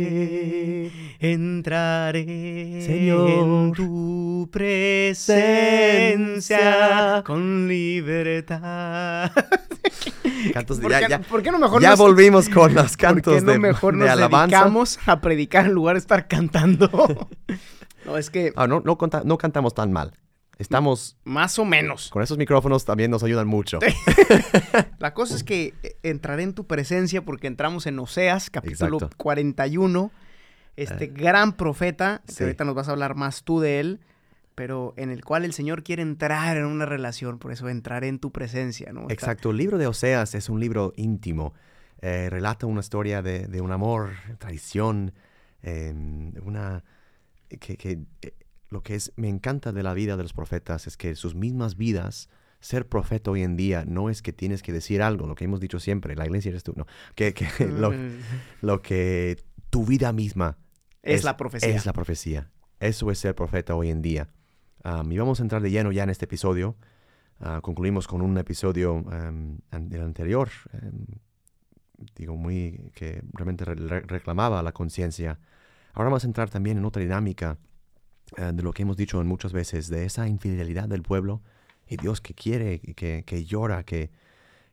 entraré, entraré Señor. en tu presencia con libertad. Cantos de, ¿Por, ya, ya- por qué no mejor ya nos, volvimos con los por cantos qué no de, mejor de nos alabanza. dedicamos a predicar en lugar de estar cantando? no, es que Ah, no, no, no cantamos tan mal. Estamos más o menos. con esos micrófonos también nos ayudan mucho. La cosa es que eh, entraré en tu presencia porque entramos en Oseas, capítulo Exacto. 41. Este Eh, gran profeta, que ahorita nos vas a hablar más tú de él, pero en el cual el Señor quiere entrar en una relación, por eso entraré en tu presencia, Exacto, el libro de Oseas es un libro íntimo. Eh, relata una historia de, de un amor, traición, eh, una que, que, lo que es me encanta de la vida de los profetas es que sus mismas vidas ser profeta hoy en día no es que tienes que decir algo, lo que hemos dicho siempre, la iglesia eres tú, no, que, que lo, lo que tu vida misma es, la profecía. es la profecía. Eso es ser profeta hoy en día. Y vamos a entrar de lleno ya en este episodio. Ah, concluimos con un episodio del anterior, em, digo, muy que realmente re- re- reclamaba la conciencia. Ahora vamos a entrar también en otra dinámica eh, de lo que hemos dicho muchas veces, de esa infidelidad del pueblo y Dios que quiere, que, que llora, que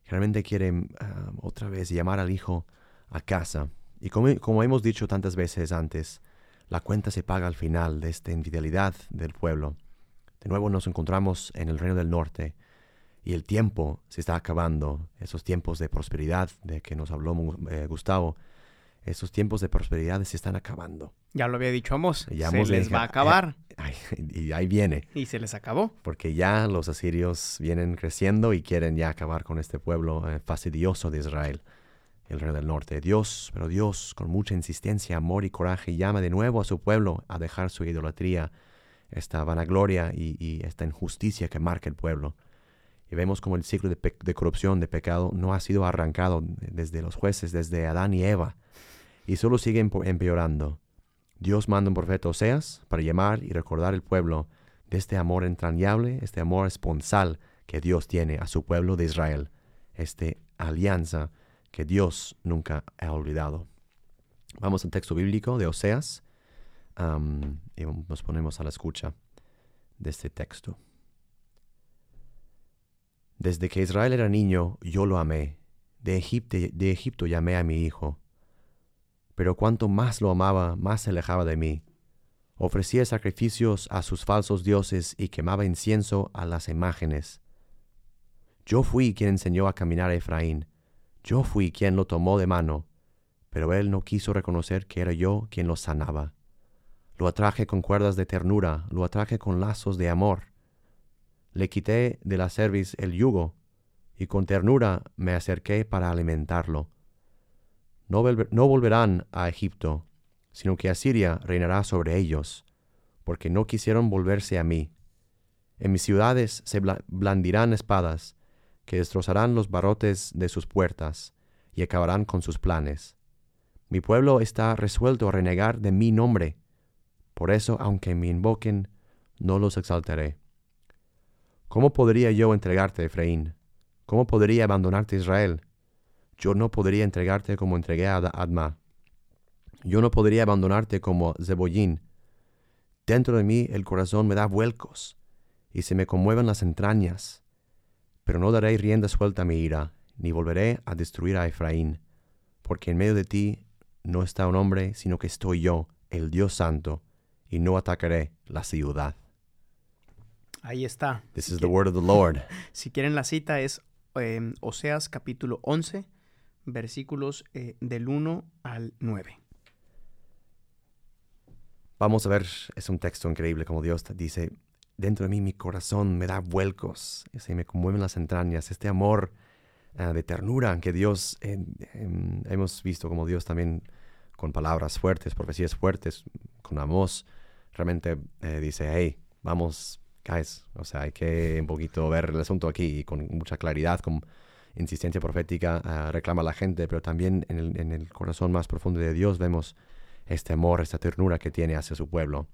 realmente quiere ah, otra vez llamar al hijo a casa. Y como, como hemos dicho tantas veces antes, la cuenta se paga al final de esta infidelidad del pueblo. De nuevo nos encontramos en el reino del norte y el tiempo se está acabando, esos tiempos de prosperidad de que nos habló eh, Gustavo, esos tiempos de prosperidad se están acabando. Ya lo había dicho Amos. Ya se Amos les va a acabar. Ay, y ahí viene, Y se les acabó. porque ya los asirios vienen creciendo y quieren ya acabar con este pueblo eh, fastidioso de Israel, el rey del norte. Dios, pero Dios, con mucha insistencia, amor y coraje, llama de nuevo a su pueblo a dejar su idolatría, esta vanagloria y, y esta injusticia que marca el pueblo. Y vemos como el ciclo de, de corrupción, de pecado, no ha sido arrancado desde los jueces, desde Adán y Eva, y solo sigue empeorando. Dios manda un profeta Oseas para llamar y recordar al pueblo de este amor entrañable, este amor esponsal que Dios tiene a su pueblo de Israel, esta alianza que Dios nunca ha olvidado. Vamos al texto bíblico de Oseas y nos ponemos a la escucha de este texto. Desde que Israel era niño, yo lo amé. De Egipto, llamé a mi hijo. Pero cuanto más lo amaba, más se alejaba de mí. Ofrecía sacrificios a sus falsos dioses y quemaba incienso a las imágenes. Yo fui quien enseñó a caminar a Efraín. Yo fui quien lo tomó de mano. Pero él no quiso reconocer que era yo quien lo sanaba. Lo atraje con cuerdas de ternura, lo atraje con lazos de amor. Le quité de la cerviz el yugo, y con ternura me acerqué para alimentarlo. No, no volverán a Egipto, sino que Asiria reinará sobre ellos, porque no quisieron volverse a mí. En mis ciudades se bla- blandirán espadas, que destrozarán los barrotes de sus puertas, y acabarán con sus planes. Mi pueblo está resuelto a renegar de mi nombre, por eso, aunque me invoquen, no los exaltaré. ¿Cómo podría yo entregarte, Efraín? ¿Cómo podría abandonarte, Israel? Yo no podría entregarte como entregué a Ad- Adma. Yo no podría abandonarte como Zebollín. Dentro de mí el corazón me da vuelcos y se me conmueven las entrañas. Pero no daré rienda suelta a mi ira, ni volveré a destruir a Efraín, porque en medio de ti no está un hombre, sino que estoy yo, el Dios Santo, y no atacaré la ciudad. Ahí está. This Si is the qui- word of the Lord. Si quieren la cita es eh, Oseas capítulo 11, versículos eh, del 1 al 9. Vamos a ver, es un texto increíble como Dios dice, dentro de mí mi corazón me da vuelcos, se me conmueven las entrañas, este amor ah, de ternura que Dios, hemos visto como Dios también con palabras fuertes, profecías fuertes, con Amos, realmente eh, dice, hey, vamos, o sea, hay que un poquito ver el asunto aquí con mucha claridad, con insistencia profética, ah, reclama a la gente, pero también en el, corazón más profundo de Dios vemos este amor, esta ternura que tiene hacia su pueblo.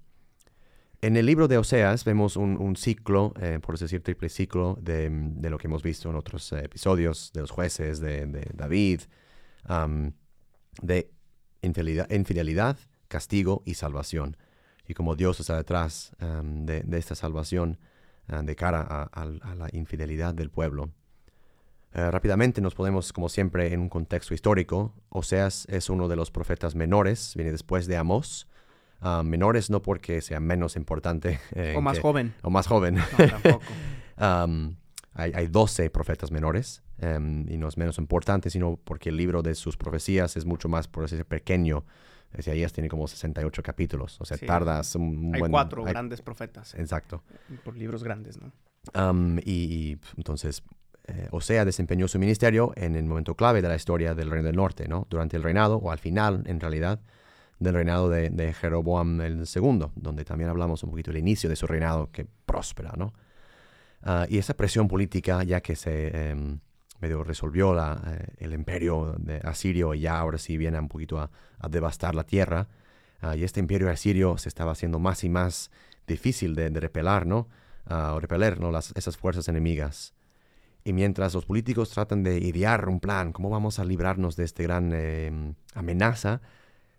En el libro de Oseas vemos un, ciclo, eh, por decir triple ciclo, de, lo que hemos visto en otros episodios de los jueces, de, David, de infidelidad, castigo y salvación. Y como Dios está detrás de, esta salvación de cara a, la infidelidad del pueblo. Eh, rápidamente nos podemos, como siempre, en un contexto histórico. Oseas es uno de los profetas menores, viene después de Amós. Ah, menores no porque sea menos importante. Eh, o más joven. O más joven. No, tampoco. hay, hay 12 profetas menores em, y no es menos importante, sino porque el libro de sus profecías es mucho más, por así decirlo, pequeño. Isaías tiene como 68 capítulos, o sea, tardas un hay cuatro grandes profetas. Exacto. Por libros grandes, ¿no? y, entonces, eh, Osea desempeñó su ministerio en el momento clave de la historia del Reino del Norte, ¿no? Durante el reinado, o al final, en realidad, del reinado de, Jeroboam el II, donde también hablamos un poquito del inicio de su reinado que próspera, ¿no? Ah, y esa presión política, ya que se em, medio resolvió eh, el imperio de asirio y ya ahora sí viene un poquito a, devastar la tierra, ah, y este imperio asirio se estaba haciendo más y más difícil de, repelar, ¿no? Uh, repeler ¿no? Las, esas fuerzas enemigas. Y mientras los políticos tratan de idear un plan, cómo vamos a librarnos de esta gran em, amenaza,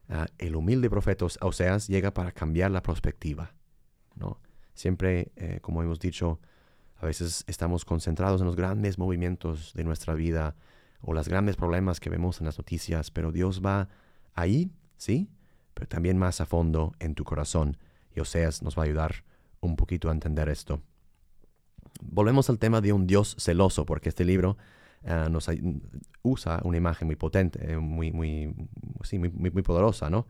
Ah, el humilde profeta Oseas llega para cambiar la perspectiva. ¿no? Siempre, eh, como hemos dicho, a veces estamos concentrados en los grandes movimientos de nuestra vida o los grandes problemas que vemos en las noticias, pero Dios va ahí, sí, pero también más a fondo en tu corazón. Y Oseas nos va a ayudar un poquito a entender esto. Volvemos al tema de un Dios celoso, porque este libro eh, nos usa una imagen muy potente, eh, muy, muy, muy, muy, poderosa, ¿no?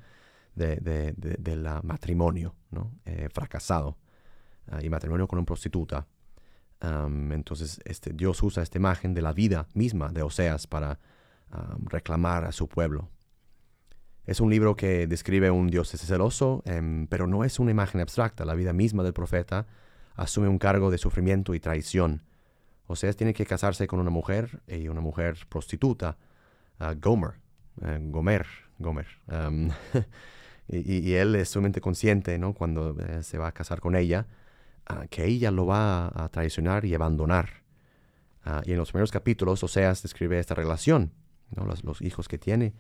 De, del matrimonio, ¿no? Eh, fracasado. Ah, y matrimonio con una prostituta. Entonces, este, Dios usa esta imagen de la vida misma de Oseas para reclamar a su pueblo. Es un libro que describe un Dios celoso, em, pero no es una imagen abstracta. La vida misma del profeta asume un cargo de sufrimiento y traición Oseas tiene que casarse con una mujer y una mujer prostituta, Gomer, uh, Gomer, Gomer. Um, y, él es sumamente consciente, ¿no? Cuando eh, se va a casar con ella, uh, que ella lo va a, traicionar y abandonar. y en los primeros capítulos, Oseas describe esta relación, ¿no? los, hijos que tiene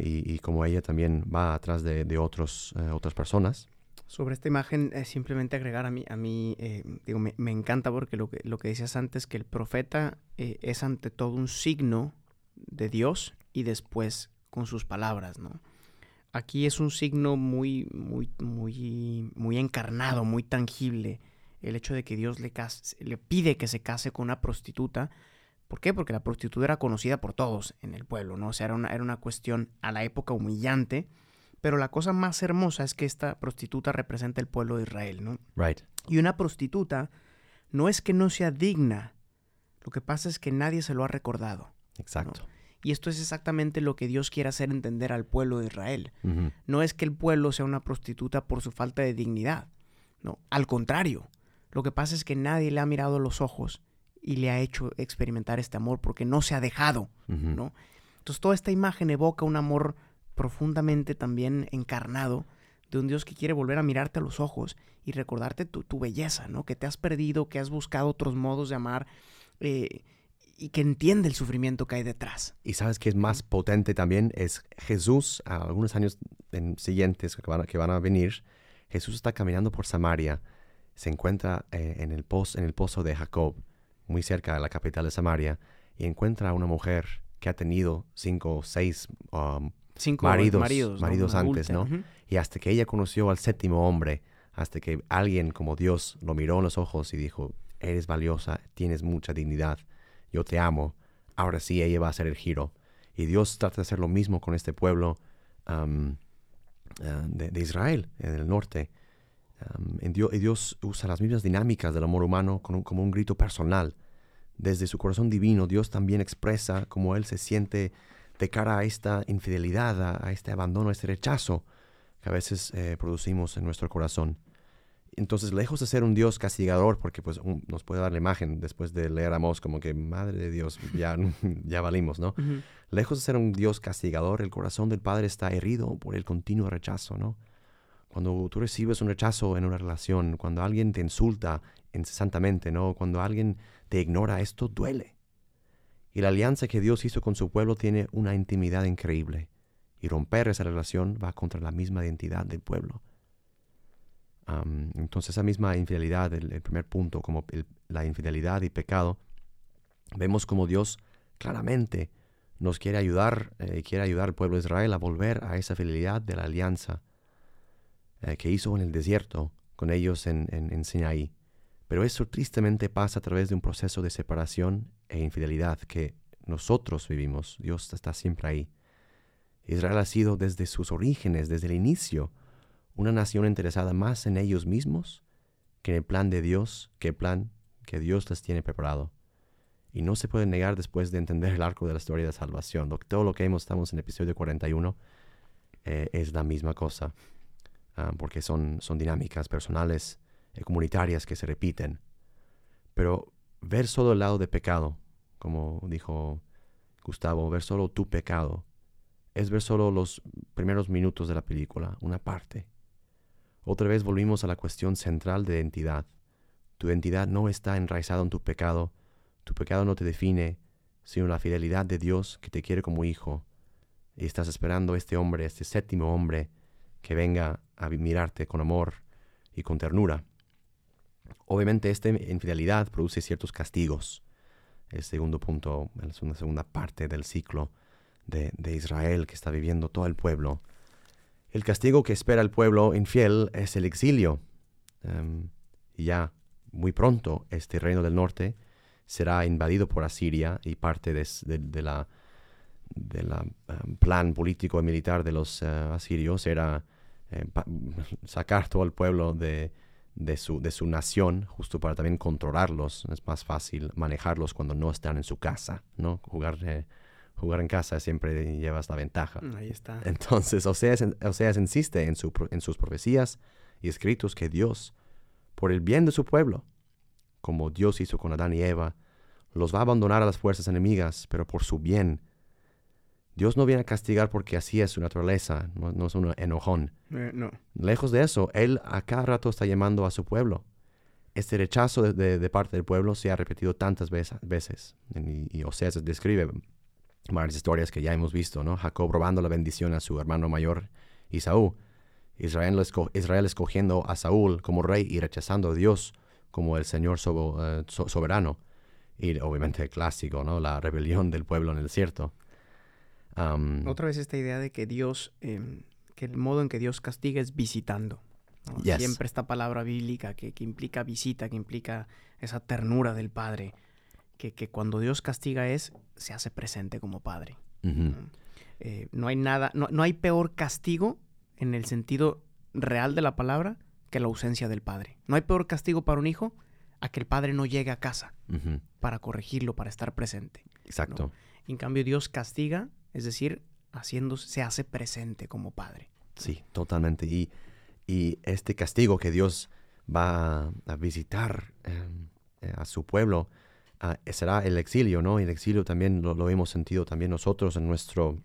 y, y cómo ella también va atrás de, otros, eh, otras personas. Sobre esta imagen, eh, simplemente agregar a mí, a mí eh, digo, me, encanta porque lo que, lo que decías antes, que el profeta es ante todo un signo de Dios y después con sus palabras, ¿no? Aquí es un signo muy, muy, muy, muy encarnado, muy tangible. El hecho de que Dios le, le pide que se case con una prostituta. ¿Por qué? Porque la prostituta era conocida por todos en el pueblo, ¿no? O sea, era una, era una cuestión a la época humillante pero la cosa más hermosa es que esta prostituta representa el pueblo de Israel, ¿no? Right. Y una prostituta no es que no sea digna, lo que pasa es que nadie se lo ha recordado. Exacto. Y esto es exactamente lo que Dios quiere hacer entender al pueblo de Israel. No es que el pueblo sea una prostituta por su falta de dignidad. No, al contrario. Lo que pasa es que nadie le ha mirado los ojos y le ha hecho experimentar este amor porque no se ha dejado, ¿no? Entonces toda esta imagen evoca un amor profundamente también encarnado de un Dios que quiere volver a mirarte a los ojos y recordarte tu, belleza, ¿no? Que te has perdido, que has buscado otros modos de amar eh, y que entiende el sufrimiento que hay detrás. Y sabes que es más potente también, es Jesús, a algunos años siguientes que van, que van, a venir, Jesús está caminando por Samaria, se encuentra eh, en, el pozo, en el pozo de Jacob, muy cerca de la capital de Samaria, y encuentra a una mujer que ha tenido cinco o seis um, Cinco maridos, maridos, antes, ¿no? Y hasta que ella conoció al séptimo hombre, hasta que alguien como Dios lo miró en los ojos y dijo, eres valiosa, tienes mucha dignidad, yo te amo, ahora sí ella va a hacer el giro. Y Dios trata de hacer lo mismo con este pueblo uh, de, Israel, en el norte. Um, y, Dios, usa las mismas dinámicas del amor humano como un grito personal desde su corazón divino, Dios también expresa cómo Él se siente de cara a esta infidelidad, a, este abandono, a este rechazo que a veces eh, producimos en nuestro corazón. Entonces, lejos de ser un Dios castigador, porque pues nos puede dar la imagen después de leer a Mos como que, madre de Dios, ya, ya valimos, ¿no? Lejos de ser un Dios castigador, el corazón del Padre está herido por el continuo rechazo, ¿no? Cuando tú recibes un rechazo en una relación, cuando alguien te insulta incesantemente, ¿no? Cuando alguien te ignora, esto duele. Y la alianza que Dios hizo con su pueblo tiene una intimidad increíble. Y romper esa relación va contra la misma identidad del pueblo. Entonces esa misma infidelidad, el, primer punto, como la infidelidad y pecado, vemos como Dios claramente nos quiere ayudar, eh, quiere ayudar al pueblo de Israel a volver a esa fidelidad de la alianza eh, que hizo en el desierto con ellos en, en, Sinaí. Pero eso tristemente pasa a través de un proceso de separación e infidelidad que nosotros vivimos. Dios está siempre ahí. Israel ha sido desde sus orígenes, desde el inicio, una nación interesada más en ellos mismos que en el plan de Dios, que el plan que Dios les tiene preparado. Y no se puede negar después de entender el arco de la historia de salvación. Todo lo que vemos, estamos en el episodio 41, eh, es la misma cosa. Ah, porque son, son dinámicas personales, y comunitarias que se repiten. Pero ver solo el lado de pecado, como dijo Gustavo, ver solo tu pecado, es ver solo los primeros minutos de la película, una parte. Otra vez volvimos a la cuestión central de identidad. Tu identidad no está enraizada en tu pecado, tu pecado no te define, sino la fidelidad de Dios que te quiere como hijo. Y estás esperando a este hombre, este séptimo hombre, que venga a mirarte con amor y con ternura. Obviamente esta infidelidad produce ciertos castigos. El segundo punto, es una segunda parte del ciclo de, Israel que está viviendo todo el pueblo. El castigo que espera el pueblo infiel es el exilio. Em, ya muy pronto este reino del norte será invadido por Asiria y parte de, la em, plan político y militar de los eh, asirios era eh, sacar todo el pueblo de, de, su, de su nación, justo para también controlarlos. Es más fácil manejarlos cuando no están en su casa, ¿no? Jugar, eh, jugar en casa siempre llevas la ventaja. Ahí está. Entonces, Oseas, Oseas insiste en, su, en sus profecías y escritos que Dios, por el bien de su pueblo, como Dios hizo con Adán y Eva, los va a abandonar a las fuerzas enemigas, pero por su bien Dios no viene a castigar porque así es su naturaleza, no, es un enojón. Eh, no. Lejos de eso, Él a cada rato está llamando a su pueblo. Este rechazo de, parte del pueblo se ha repetido tantas veces. Y, y Oseas describe varias historias que ya hemos visto, ¿no? Jacob robando la bendición a su hermano mayor, Isaú. Israel, Israel escogiendo a Saúl como rey y rechazando a Dios como el Señor eh, soberano. Y obviamente el clásico, ¿no? La rebelión del pueblo en el desierto. Otra vez esta idea de que Dios, em, que el modo en que Dios castiga es visitando. Siempre esta palabra bíblica que, implica visita, que implica esa ternura del Padre, que, cuando Dios castiga es, se hace presente como Padre. Eh, no hay nada, no, hay peor castigo en el sentido real de la palabra que la ausencia del Padre. No hay peor castigo para un hijo a que el Padre no llegue a casa para corregirlo, para estar presente. Exacto. En cambio, Dios castiga es decir, haciéndose, se hace presente como Padre. Sí, totalmente. Y, y este castigo que Dios va a visitar em, eh, a su pueblo ah, será el exilio, ¿no? El exilio también lo, hemos sentido también nosotros en, nuestro,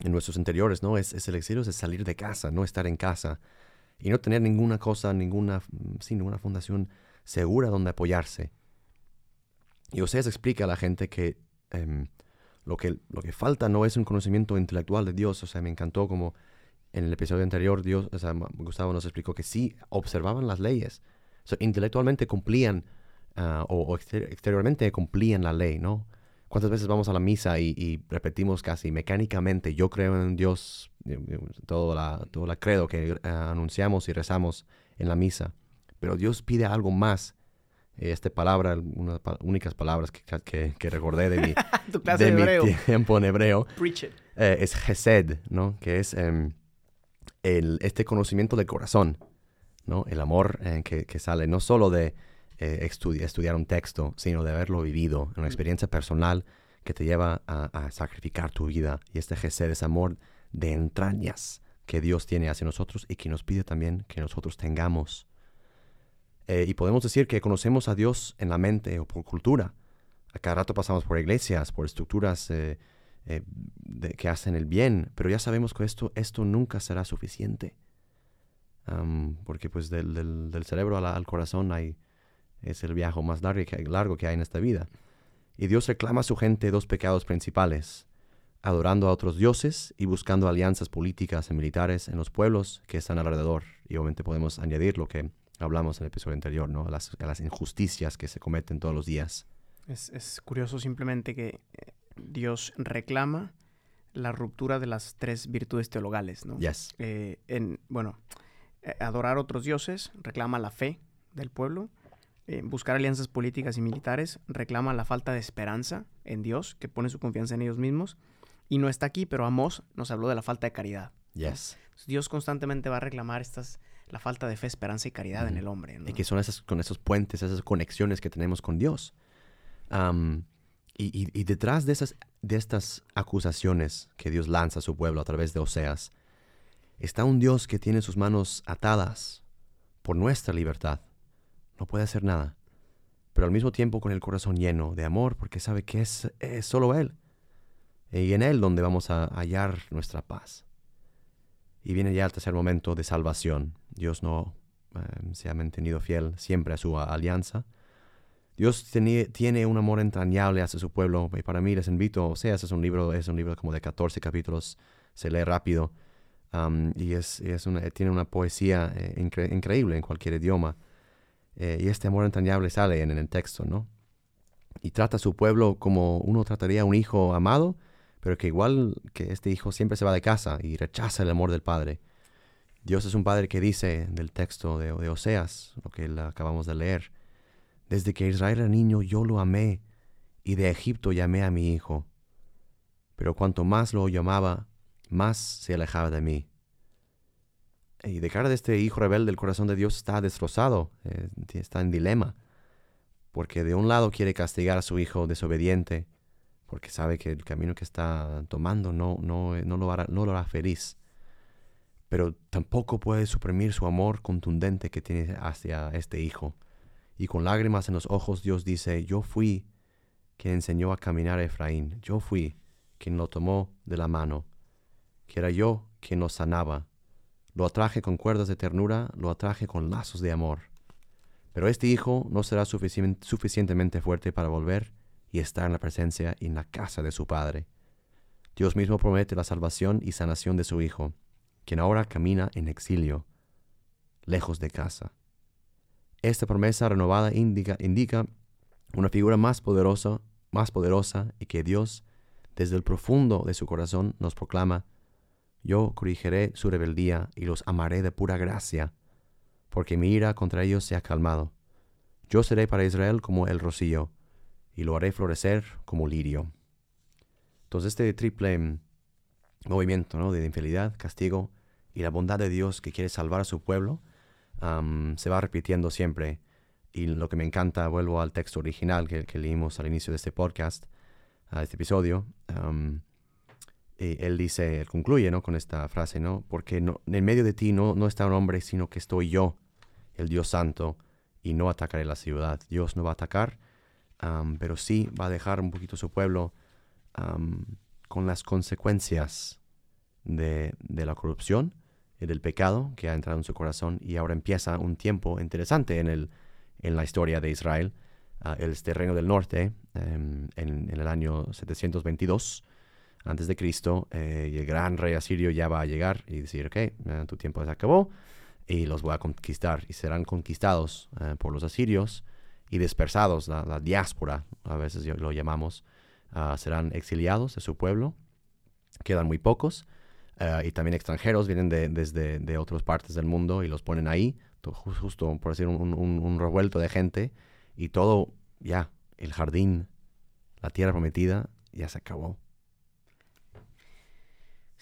en nuestros interiores, ¿no? Es, el exilio, es salir de casa, no estar en casa y no tener ninguna cosa, ninguna, sí, ninguna fundación segura donde apoyarse. Y Oseas explica a la gente que em, lo que, lo que falta no es un conocimiento intelectual de Dios. O sea, me encantó como en el episodio anterior Dios, o sea, Gustavo nos explicó que sí observaban las leyes. O sea, intelectualmente cumplían ah, o, exteriormente cumplían la ley, ¿no? ¿Cuántas veces vamos a la misa y, repetimos casi mecánicamente, yo creo en Dios, todo la, todo la credo que ah, anunciamos y rezamos en la misa? Pero Dios pide algo más esta palabra, unas únicas palabras que, que, recordé de mi, de, mi tiempo en hebreo, eh, es Gesed, ¿no? Que es em, el, este conocimiento del corazón, ¿no? El amor eh, que, que, sale no solo de, eh, estudiar un texto, sino de haberlo vivido, una experiencia personal que te lleva a, sacrificar tu vida. Y este Gesed es amor de entrañas que Dios tiene hacia nosotros y que nos pide también que nosotros tengamos. Eh, y podemos decir que conocemos a Dios en la mente o por cultura. A cada rato pasamos por iglesias, por estructuras eh, eh, que hacen el bien, pero ya sabemos que esto, esto nunca será suficiente. porque pues del, del, cerebro al, corazón hay, es el viaje más largo que, hay en esta vida. Y Dios reclama a su gente dos pecados principales, adorando a otros dioses y buscando alianzas políticas y militares en los pueblos que están alrededor. Y obviamente podemos añadir lo que hablamos en el episodio anterior, ¿no? Las, las injusticias que se cometen todos los días. Es, curioso simplemente que eh, Dios reclama la ruptura de las tres virtudes teologales, ¿no? Yes. Eh, en, bueno, eh, adorar a otros dioses reclama la fe del pueblo, buscar alianzas políticas y militares reclama la falta de esperanza en Dios, que pone su confianza en ellos mismos, y no está aquí, pero Amos nos habló de la falta de caridad. Yes. Dios constantemente va a reclamar estas la falta de fe, esperanza y caridad en el hombre. Y que son esas, con esos puentes, esas conexiones que tenemos con Dios. y, detrás de, esas, de estas acusaciones que Dios lanza a su pueblo a través de Oseas, está un Dios que tiene sus manos atadas por nuestra libertad. No puede hacer nada, pero al mismo tiempo con el corazón lleno de amor porque sabe que es, solo Él. Y en Él donde vamos a hallar nuestra paz. Y viene ya el tercer momento de salvación. Dios no em, se ha mantenido fiel siempre a su alianza. Dios tiene, un amor entrañable hacia su pueblo y para mí les invito, o sea, es un libro, es un libro como de 14 capítulos, se lee rápido y es, tiene una poesía eh, increíble en cualquier idioma. Eh, y este amor entrañable sale en, en, el texto, ¿no? Y trata a su pueblo como uno trataría a un hijo amado, pero que igual que este hijo siempre se va de casa y rechaza el amor del padre. Dios es un padre que dice del texto de, Oseas, lo que acabamos de leer, desde que Israel era niño yo lo amé y de Egipto llamé a mi hijo, pero cuanto más lo llamaba, más se alejaba de mí. Y de cara de este hijo rebelde, el corazón de Dios está destrozado, eh, está en dilema, porque de un lado quiere castigar a su hijo desobediente, porque sabe que el camino que está tomando no, no, no, lo, hará, no lo hará feliz. Pero tampoco puede suprimir su amor contundente que tiene hacia este hijo. Y con lágrimas en los ojos Dios dice, yo fui quien enseñó a caminar a Efraín, yo fui quien lo tomó de la mano, que era yo quien lo sanaba. Lo atraje con cuerdas de ternura, lo atraje con lazos de amor. Pero este hijo no será suficientemente fuerte para volver y estar en la presencia y en la casa de su Padre. Dios mismo promete la salvación y sanación de su Hijo, quien ahora camina en exilio, lejos de casa. Esta promesa renovada indica, indica una figura más poderosa, más poderosa y que Dios, desde el profundo de su corazón, nos proclama, yo corrigiré su rebeldía y los amaré de pura gracia, porque mi ira contra ellos se ha calmado. Yo seré para Israel como el rocío, y lo haré florecer como lirio. Entonces este triple mm, movimiento ¿no? de infidelidad, castigo y la bondad de Dios que quiere salvar a su pueblo se va repitiendo siempre. Y lo que me encanta, vuelvo al texto original que, leímos al inicio de este podcast, a este episodio. Él dice, él concluye ¿no? con esta frase, ¿no? Porque no, en medio de ti no, no está un hombre, sino que estoy yo, el Dios Santo, y no atacaré la ciudad. Dios no va a atacar, pero sí va a dejar un poquito su pueblo con las consecuencias de, la corrupción y del pecado que ha entrado en su corazón y ahora empieza un tiempo interesante en, el, en la historia de Israel. Uh, el reino del norte, em, en, el año 722 antes de Cristo, eh, el gran rey asirio ya va a llegar y decir, ok, eh, tu tiempo se acabó y los voy a conquistar y serán conquistados eh, por los asirios y dispersados, la, diáspora, a veces lo llamamos, ah, serán exiliados de su pueblo, quedan muy pocos, ah, y también extranjeros vienen de, desde de otras partes del mundo y los ponen ahí, justo por decir un, revuelto de gente, y todo, ya, el jardín, la tierra prometida, ya se acabó.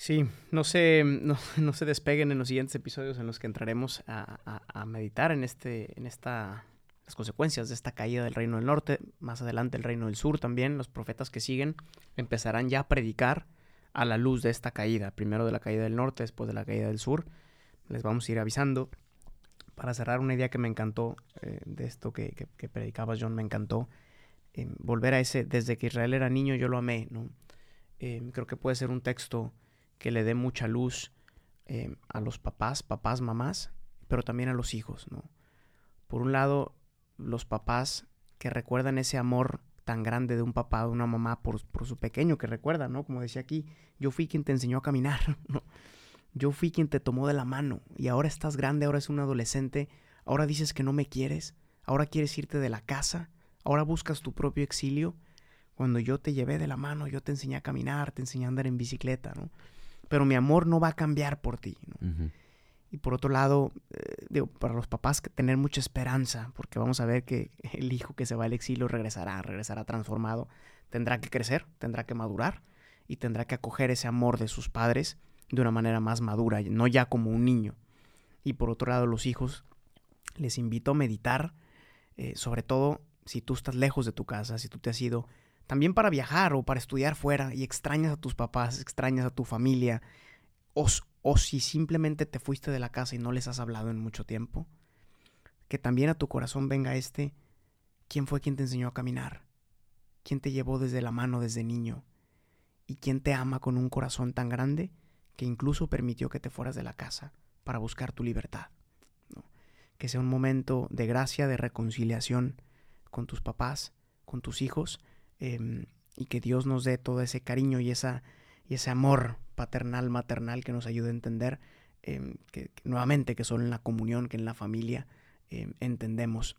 Sí, no se, no, se despeguen en los siguientes episodios en los que entraremos a, a meditar en, este, en esta las consecuencias de esta caída del reino del norte, más adelante el reino del sur también, los profetas que siguen empezarán ya a predicar a la luz de esta caída, primero de la caída del norte, después de la caída del sur. Les vamos a ir avisando. Para cerrar una idea que me encantó eh, de esto que, que, predicabas, John, me encantó eh, volver a ese, desde que Israel era niño yo lo amé, ¿no? Eh, creo que puede ser un texto que le dé mucha luz a los papás, papás, mamás, pero también a los hijos, ¿no? Por un lado, los papás que recuerdan ese amor tan grande de un papá, de una mamá por, su pequeño que recuerda, ¿no? Como decía aquí, yo fui quien te enseñó a caminar, ¿no? Yo fui quien te tomó de la mano y ahora estás grande, ahora es un adolescente, ahora dices que no me quieres, ahora quieres irte de la casa, ahora buscas tu propio exilio. Cuando yo te llevé de la mano, yo te enseñé a caminar, te enseñé a andar en bicicleta, ¿no? Pero mi amor no va a cambiar por ti, ¿no? Y por otro lado, eh, digo, para los papás tener mucha esperanza, porque vamos a ver que el hijo que se va al exilio regresará, regresará transformado, tendrá que crecer, tendrá que madurar y tendrá que acoger ese amor de sus padres de una manera más madura, no ya como un niño. Y por otro lado, los hijos, les invito a meditar, eh, sobre todo si tú estás lejos de tu casa, si tú te has ido también para viajar o para estudiar fuera y extrañas a tus papás, extrañas a tu familia, os, o si simplemente te fuiste de la casa y no les has hablado en mucho tiempo, que también a tu corazón venga este, ¿quién fue quien te enseñó a caminar? ¿Quién te llevó desde la mano desde niño? ¿Y quién te ama con un corazón tan grande que incluso permitió que te fueras de la casa para buscar tu libertad? Que sea un momento de gracia, de reconciliación con tus papás, con tus hijos, em, y que Dios nos dé todo ese cariño y, esa, y ese amor paternal, maternal que nos ayude a entender em, que, nuevamente que solo en la comunión, que en la familia em, entendemos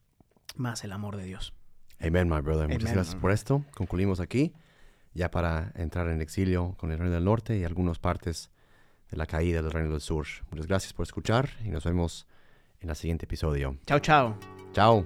más el amor de Dios. Amén, my brother. Muchas gracias por esto. Concluimos aquí, ya para entrar en exilio con el Reino del Norte y algunas partes de la caída del Reino del Sur. Muchas gracias por escuchar y nos vemos en el siguiente episodio. Chao, chao. Chao.